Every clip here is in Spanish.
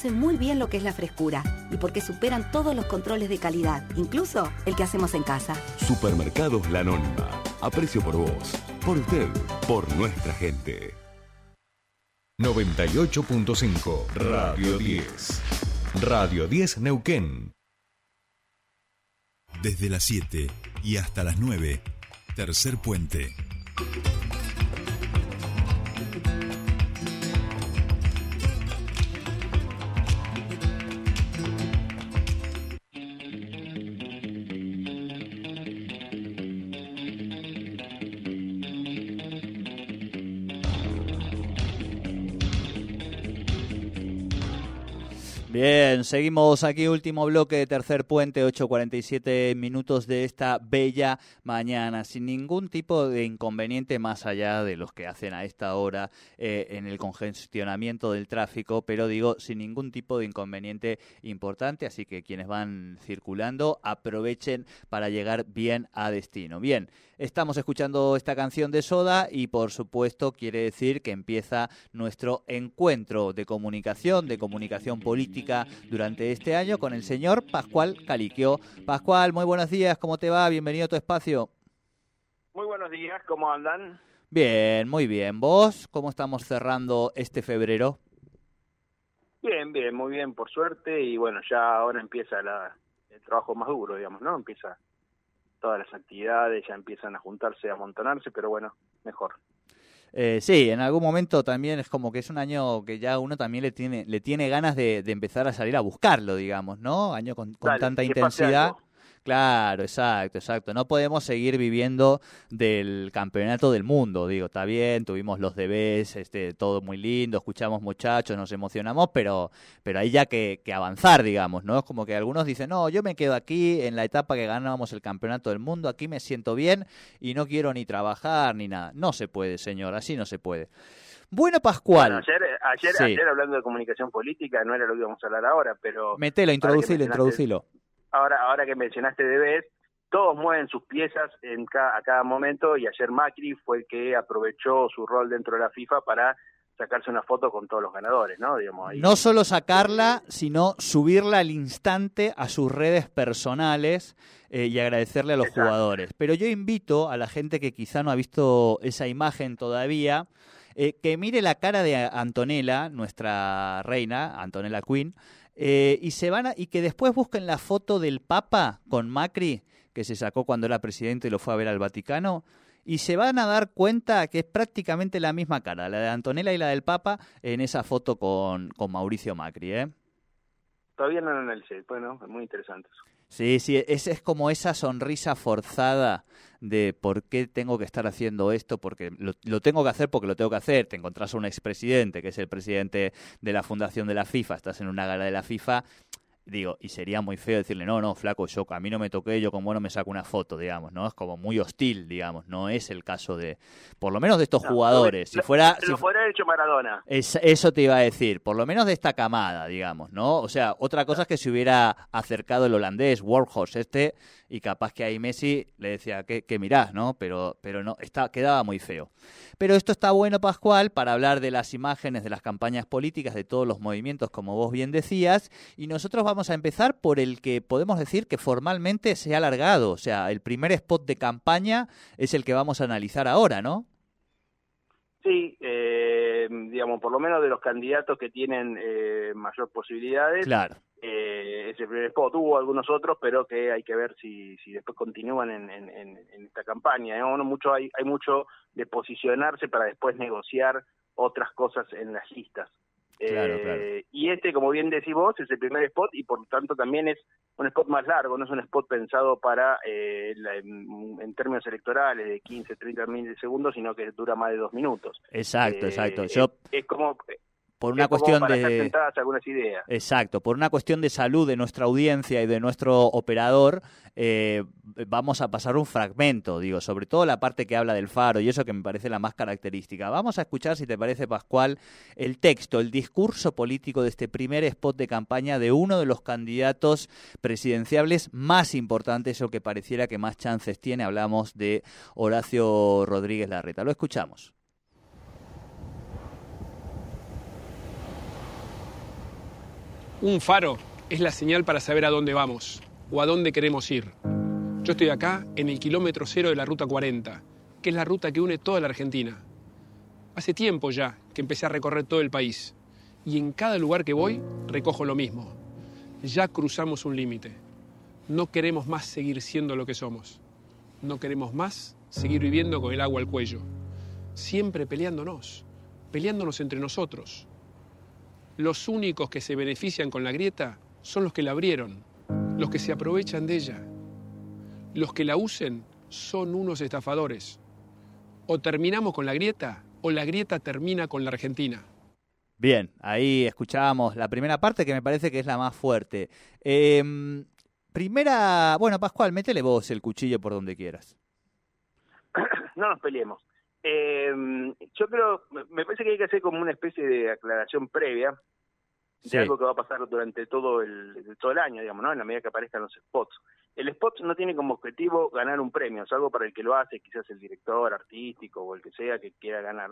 conocen muy bien lo que es la frescura y porque superan todos los controles de calidad, incluso el que hacemos en casa. Supermercados La Anónima. Aprecio por vos, por usted, por nuestra gente. 98.5 Radio 10. Radio 10 Neuquén. Desde las 7 y hasta las 9. Tercer puente. Bien, seguimos aquí, último bloque de tercer puente, 8.47 minutos de esta bella mañana, sin ningún tipo de inconveniente más allá de los que hacen a esta hora eh, en el congestionamiento del tráfico, pero digo, sin ningún tipo de inconveniente importante, así que quienes van circulando aprovechen para llegar bien a destino. Bien, estamos escuchando esta canción de Soda y por supuesto quiere decir que empieza nuestro encuentro de comunicación, de comunicación política, durante este año con el señor Pascual Caliquio. Pascual, muy buenos días, ¿cómo te va? Bienvenido a tu espacio. Muy buenos días, ¿cómo andan? Bien, muy bien. ¿Vos cómo estamos cerrando este febrero? Bien, bien, muy bien, por suerte. Y bueno, ya ahora empieza la, el trabajo más duro, digamos, ¿no? Empieza todas las actividades, ya empiezan a juntarse, a amontonarse, pero bueno, mejor. Eh, sí, en algún momento también es como que es un año que ya uno también le tiene, le tiene ganas de, empezar a salir a buscarlo, digamos, ¿no? Año con, tanta intensidad. Claro, exacto, exacto. No podemos seguir viviendo del campeonato del mundo, digo, está bien, tuvimos los debes, este, todo muy lindo, escuchamos muchachos, nos emocionamos, pero, pero hay ya que, que, avanzar, digamos, ¿no? Es como que algunos dicen, no, yo me quedo aquí en la etapa que ganábamos el campeonato del mundo, aquí me siento bien y no quiero ni trabajar ni nada. No se puede, señor, así no se puede. Bueno, Pascual. ayer, ayer, ayer hablando de comunicación política, no era lo que íbamos a hablar ahora, pero... Metelo, introducilo, introducilo ahora, ahora que mencionaste Debes, todos mueven sus piezas en a cada momento y ayer Macri fue el que aprovechó su rol dentro de la FIFA para sacarse una foto con todos los ganadores, ¿no? Digamos, No solo sacarla, sino subirla al instante a sus redes personales eh, y agradecerle a los jugadores. Pero yo invito a la gente que quizá no ha visto esa imagen todavía, eh, que mire la cara de Antonella, nuestra reina, Antonella Quinn, eh, y se van y que después busquen la foto del Papa con Macri que se sacó cuando era presidente y lo fue a ver al Vaticano y se van a dar cuenta que es prácticamente la misma cara, la de Antonella y la del Papa en esa foto con, con Mauricio Macri, ¿eh? Todavía no lo analicé, bueno, es muy interesante eso. Sí, sí, es, es como esa sonrisa forzada de por qué tengo que estar haciendo esto, porque lo, tengo que hacer porque lo tengo que hacer. Te encontrás a un expresidente, que es el presidente de la fundación de la FIFA, estás en una gala de la FIFA digo, y sería muy feo decirle, no, no, flaco, yo a mí no me toqué, yo con bueno me saco una foto, digamos, ¿no? Es como muy hostil, digamos, no es el caso de, por lo menos de estos jugadores. si fuera... Lo si, fuera hecho Maradona. eso te iba a decir, por lo menos de esta camada, digamos, ¿no? O sea, otra cosa es que se hubiera acercado el holandés, Warhorse, este, y capaz que ahí Messi le decía que, que mirás, ¿no? Pero, pero no, está, quedaba muy feo. Pero esto está bueno, Pascual, para hablar de las imágenes, de las campañas políticas, de todos los movimientos, como vos bien decías, y nosotros vamos a empezar por el que podemos decir que formalmente se ha alargado, o sea, el primer spot de campaña es el que vamos a analizar ahora, ¿no? Sí, eh, digamos, por lo menos de los candidatos que tienen eh, mayor posibilidades. Claro ese primer spot. Hubo algunos otros, pero que hay que ver si, si después continúan en, en, esta campaña. ¿eh? mucho, hay, hay mucho de posicionarse para después negociar otras cosas en las listas. Eh, y este, como bien decís vos, es el primer spot y por lo tanto también es un spot más largo, no es un spot pensado para eh, en, términos electorales de 15, 30 mil segundos, sino que dura más de dos minutos. Exacto, exacto. Yo... es como por una cuestión de algunas ideas. exacto por una cuestión de salud de nuestra audiencia y de nuestro operador eh, vamos a pasar un fragmento digo sobre todo la parte que habla del faro y eso que me parece la más característica. Vamos a escuchar si te parece Pascual el texto el discurso político de este primer spot de campaña de uno de los candidatos presidenciables más importantes o que pareciera que más chances tiene. Hablamos de Horacio Rodríguez Larreta. Lo escuchamos Un faro es la señal para saber a dónde vamos o a dónde queremos ir. Yo estoy acá en el kilómetro cero de la Ruta 40, que es la ruta que une toda la Argentina. Hace tiempo ya que empecé a recorrer todo el país y en cada lugar que voy recojo lo mismo. Ya cruzamos un límite. No queremos más seguir siendo lo que somos. No queremos más seguir viviendo con el agua al cuello. Siempre peleándonos, peleándonos entre nosotros. Los únicos que se benefician con la grieta son los que la abrieron, los que se aprovechan de ella. Los que la usen son unos estafadores. O terminamos con la grieta o la grieta termina con la Argentina. Bien, ahí escuchábamos la primera parte que me parece que es la más fuerte. Em, primera, bueno, Pascual, métele vos el cuchillo por donde quieras. No nos peleemos. Em, yo creo, me parece que hay que hacer como una especie de aclaración previa de algo que va a pasar durante todo el, todo el año, digamos, ¿no? En la medida que aparezcan los spots. El spot no tiene como objetivo ganar un premio, es algo para el que lo hace, quizás el director artístico o el que sea que quiera ganar.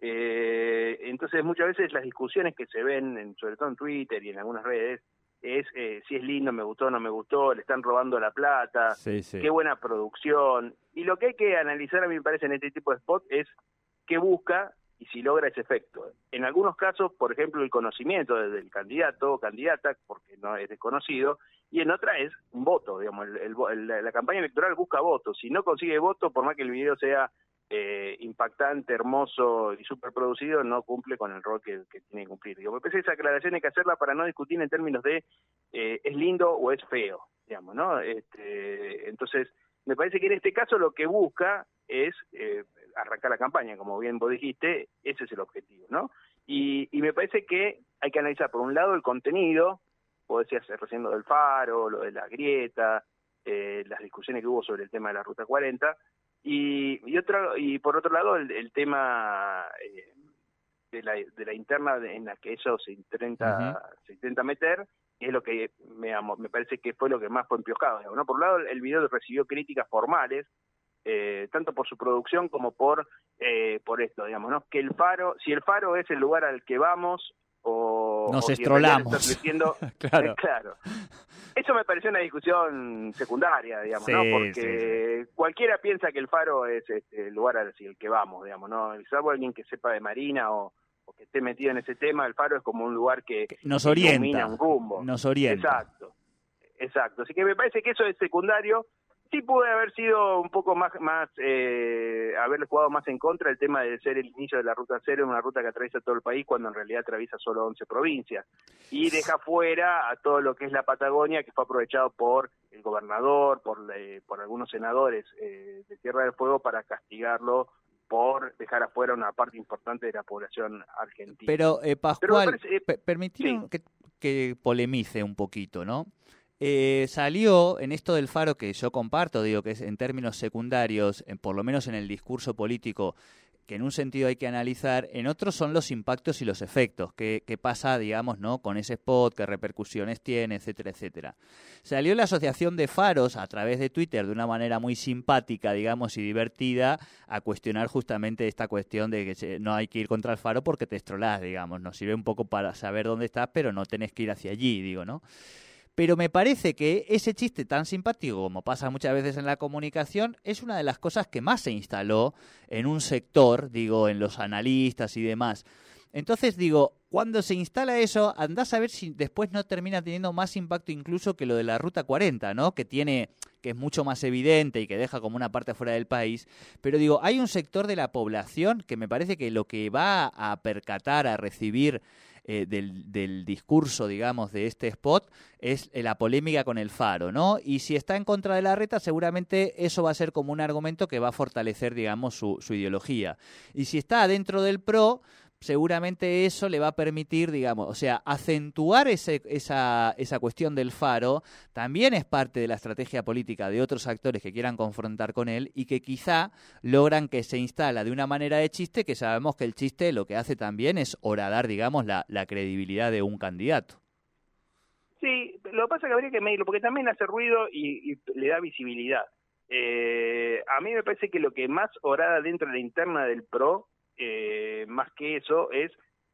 Eh, entonces muchas veces las discusiones que se ven, sobre todo en Twitter y en algunas redes, es eh, si es lindo, me gustó, no me gustó, le están robando la plata, qué buena producción. Y lo que hay que analizar, a mí me parece, en este tipo de spot es qué busca y si logra ese efecto. En algunos casos, por ejemplo, el conocimiento del candidato o candidata, porque no es desconocido, y en otra es un voto, digamos, la campaña electoral busca votos. Si no consigue votos, por más que el video sea eh, impactante, hermoso y super producido, no cumple con el rol que, tiene que cumplir. Digo, me parece que esa aclaración hay que hacerla para no discutir en términos de eh, es lindo o es feo, digamos, ¿no? Este, entonces, me parece que en este caso lo que busca es eh, arrancar la campaña, como bien vos dijiste, ese es el objetivo, ¿no? Y, me parece que hay que analizar, por un lado, el contenido, vos decías recién lo del faro, lo de la grieta, eh, las discusiones que hubo sobre el tema de la Ruta 40, y, y, otro, y por otro lado, el, tema eh, de, la, de la interna en la que ellos se intenta, se intenta meter, es lo que me, me parece que fue lo que más fue empiojado. ¿no? Por un lado, el video recibió críticas formales, eh, tanto por su producción como por eh, por esto, digamos, ¿no? Que el faro, si el faro es el lugar al que vamos o nos estrolamos, claro. claro. Eso me pareció una discusión secundaria, digamos, ¿no? Porque cualquiera piensa que el faro es este, el lugar al que vamos, digamos, ¿no? Salvo alguien que sepa de marina o, que esté metido en ese tema, el faro es como un lugar que, nos orienta, un rumbo. Nos orienta. Exacto. Exacto. Así que me parece que eso es secundario sí puede haber sido un poco más, más eh, haberle jugado más en contra el tema de ser el inicio de la ruta cero, una ruta que atraviesa todo el país cuando en realidad atraviesa solo 11 provincias y deja fuera a todo lo que es la Patagonia que fue aprovechado por el gobernador, por, por algunos senadores eh, de Tierra del Fuego para castigarlo por dejar afuera una parte importante de la población argentina. Pero, eh, Pascual, que, que polemice un poquito, ¿no? Eh, salió en esto del faro que yo comparto, digo que es en términos secundarios, en, por lo menos en el discurso político, que en un sentido hay que analizar, en otros son los impactos y los efectos, qué, pasa, digamos, ¿no? con ese spot, qué repercusiones tiene, etcétera, etcétera. Salió la Asociación de Faros a través de Twitter de una manera muy simpática, digamos, y divertida, a cuestionar justamente esta cuestión de que no hay que ir contra el faro porque te estrolás, digamos, nos sirve un poco para saber dónde estás, pero no tenés que ir hacia allí, digo, ¿no? Pero me parece que ese chiste tan simpático como pasa muchas veces en la comunicación es una de las cosas que más se instaló en un sector, digo, en los analistas y demás. Entonces digo, cuando se instala eso, andás a ver si después no termina teniendo más impacto incluso que lo de la Ruta 40, ¿no? Que tiene, que es mucho más evidente y que deja como una parte fuera del país. Pero digo, hay un sector de la población que me parece que lo que va a percatar, a recibir eh, del, del, discurso, digamos, de este spot es eh, la polémica con el faro, ¿no? Y si está en contra de la reta, seguramente eso va a ser como un argumento que va a fortalecer, digamos, su, su ideología. Y si está dentro del pro, seguramente eso le va a permitir, digamos, o sea, acentuar ese, esa, esa cuestión del faro también es parte de la estrategia política de otros actores que quieran confrontar con él y que quizá logran que se instala de una manera de chiste que sabemos que el chiste lo que hace también es horadar, digamos, la, la credibilidad de un candidato. Sí, lo que pasa es que habría que medirlo, porque también hace ruido y, le da visibilidad. Eh, a mí me parece que lo que más orada dentro de la interna del PRO eh, más que eso, es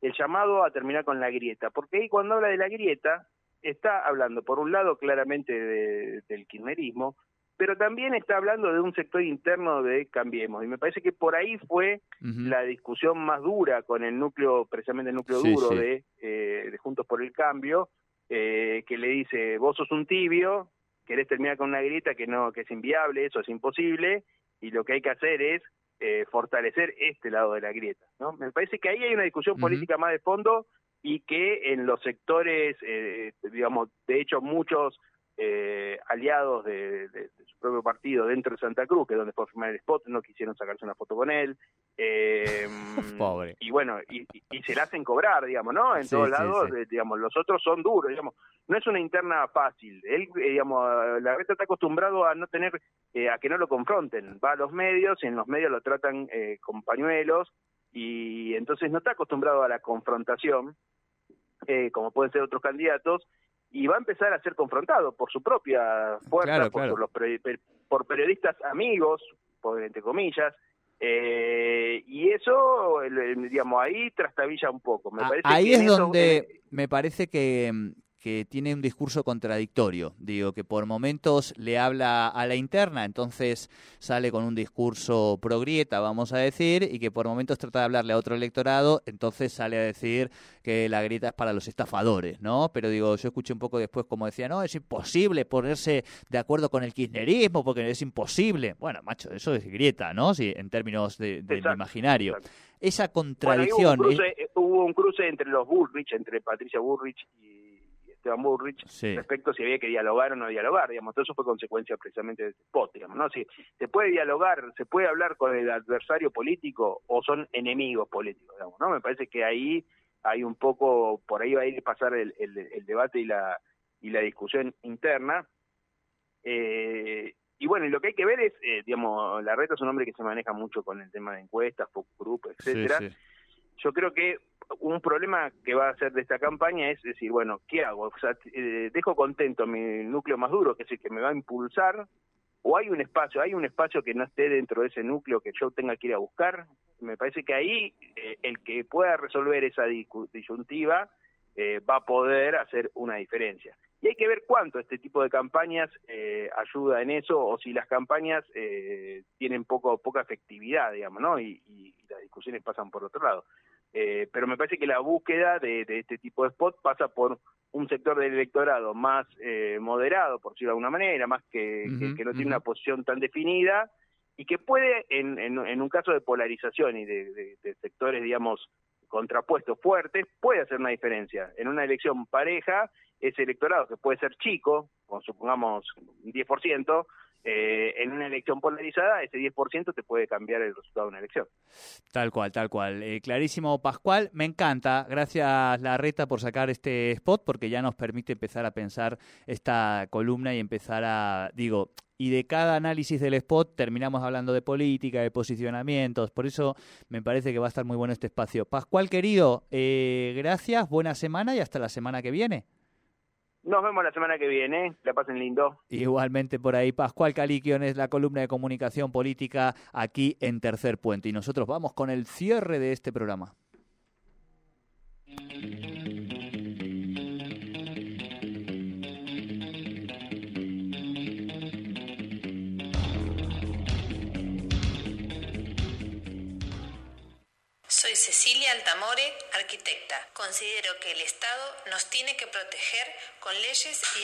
el llamado a terminar con la grieta, porque ahí cuando habla de la grieta está hablando, por un lado, claramente del kirchnerismo, pero también está hablando de un sector interno de Cambiemos. Y me parece que por ahí fue la discusión más dura con el núcleo, precisamente el núcleo duro De, eh, de, Juntos por el Cambio, eh, que le dice, vos sos un tibio, querés terminar con una grieta que no que es inviable, eso es imposible, y lo que hay que hacer es eh, fortalecer este lado de la grieta. ¿no? Me parece que ahí hay una discusión política más de fondo y que en los sectores, eh, digamos, de hecho muchos eh, aliados de, su propio partido dentro de Santa Cruz, que es donde fue firmar el spot, no quisieron sacarse una foto con él. Eh, Pobre. Y bueno, y, se la hacen cobrar, digamos, ¿no? En todos lados, digamos, los otros son duros, digamos. No es una interna fácil. Él, eh, digamos, la reta está acostumbrado a no tener, eh, a que no lo confronten. Va a los medios y en los medios lo tratan con pañuelos y entonces no está acostumbrado a la confrontación, como pueden ser otros candidatos y va a empezar a ser confrontado por su propia fuerza, por, Los por periodistas amigos, por, entre comillas, eh, y eso, digamos, ahí trastabilla un poco. Me parece ahí es donde me parece que, que tiene un discurso contradictorio. Digo, que por momentos le habla a la interna, entonces sale con un discurso progrieta, vamos a decir, y que por momentos trata de hablarle a otro electorado, entonces sale a decir que la grieta es para los estafadores, ¿no? Pero digo, yo escuché un poco después como decía, no, es imposible ponerse de acuerdo con el kirchnerismo porque es imposible. Bueno, macho, eso es grieta, ¿no? Sí, en términos de, imaginario. Esa contradicción... hubo, un cruce, entre los Bullrich, entre Patricia Bullrich y Esteban Burrich respecto a si había que dialogar o no dialogar, digamos, todo eso fue consecuencia precisamente de ese spot, digamos, ¿no? Si se puede dialogar, se puede hablar con el adversario político o son enemigos políticos, digamos, ¿no? Me parece que ahí hay un poco, por ahí va a ir a pasar el, el, debate y la, y la discusión interna. Eh, y bueno, lo que hay que ver es, eh, digamos, la reta es un hombre que se maneja mucho con el tema de encuestas, focus group, etcétera. Yo creo que un problema que va a hacer de esta campaña es decir, bueno, ¿qué hago? O sea, eh, dejo contento mi núcleo más duro, que es el que me va a impulsar, o hay un espacio, hay un espacio que no esté dentro de ese núcleo que yo tenga que ir a buscar. Me parece que ahí eh, el que pueda resolver esa disyuntiva eh, va a poder hacer una diferencia. Y hay que ver cuánto este tipo de campañas ayuda en eso, o si las campañas tienen poco poca efectividad, digamos, ¿no? y las discusiones pasan por otro lado. Eh, pero me parece que la búsqueda de, este tipo de spot pasa por un sector del electorado más eh, moderado, por decirlo de alguna manera, más que, que, no tiene una posición tan definida y que puede, en, en, un caso de polarización y de, sectores, digamos, contrapuestos fuertes, puede hacer una diferencia. En una elección pareja, ese electorado que puede ser chico, con supongamos un 10%, eh, en una elección polarizada, ese 10% te puede cambiar el resultado de una elección. Tal cual, tal cual. Eh, clarísimo, Pascual. Me encanta. Gracias, Larreta, por sacar este spot, porque ya nos permite empezar a pensar esta columna y empezar a, digo, y de cada análisis del spot terminamos hablando de política, de posicionamientos. Por eso me parece que va a estar muy bueno este espacio. Pascual, querido, eh, gracias, buena semana y hasta la semana que viene. Nos vemos la semana que viene. La pasen lindo. Igualmente por ahí, Pascual Caliquion es la columna de comunicación política aquí en Tercer Puente. Y nosotros vamos con el cierre de este programa. Cecilia Altamore, arquitecta. Considero que el Estado nos tiene que proteger con leyes y